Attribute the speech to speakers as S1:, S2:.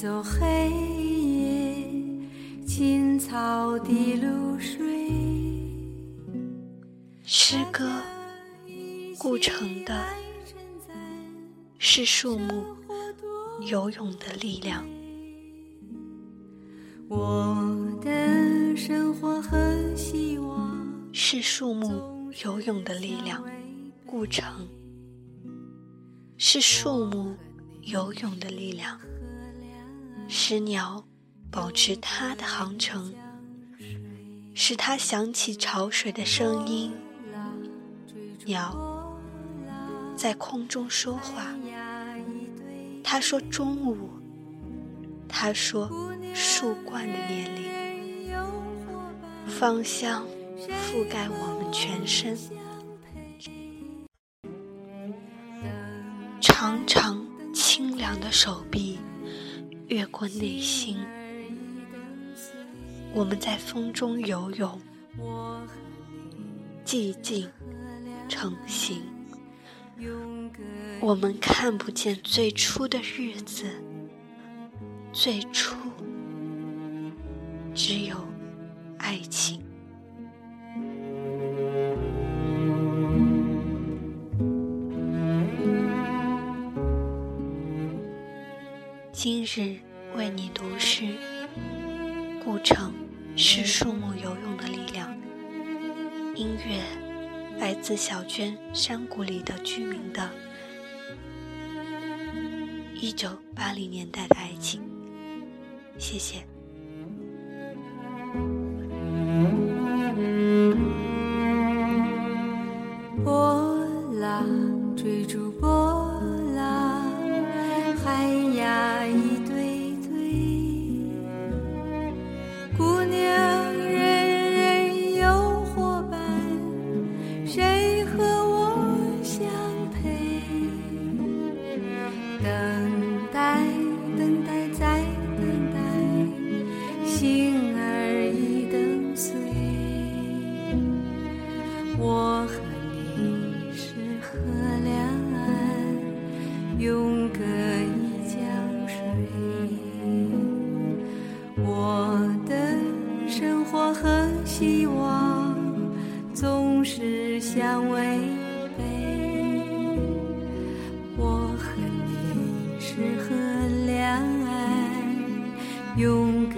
S1: 走黑夜，的露水。
S2: 诗歌，故城的，是树木游泳的力量。
S1: 我的生活和希望，
S2: 是树木游泳的力量。故城，是树木游泳的力量。使鸟保持它的航程，使它响起潮水的声音。鸟在空中说话，它说中午，它说。树冠的年
S1: 龄，
S2: 芳香覆盖我们全身，长长清凉的手臂越过内心，我们在风中游泳，寂静成形，我们看不见最初的日子，最初。只有爱情。今日为你读诗，故城是树木游泳的力量。音乐来自小娟山谷里的居民的一九八零年代的爱情。谢谢。
S1: 我和你是河两岸永隔一江水我的生活和希望总是相违背。我和你是河两岸永隔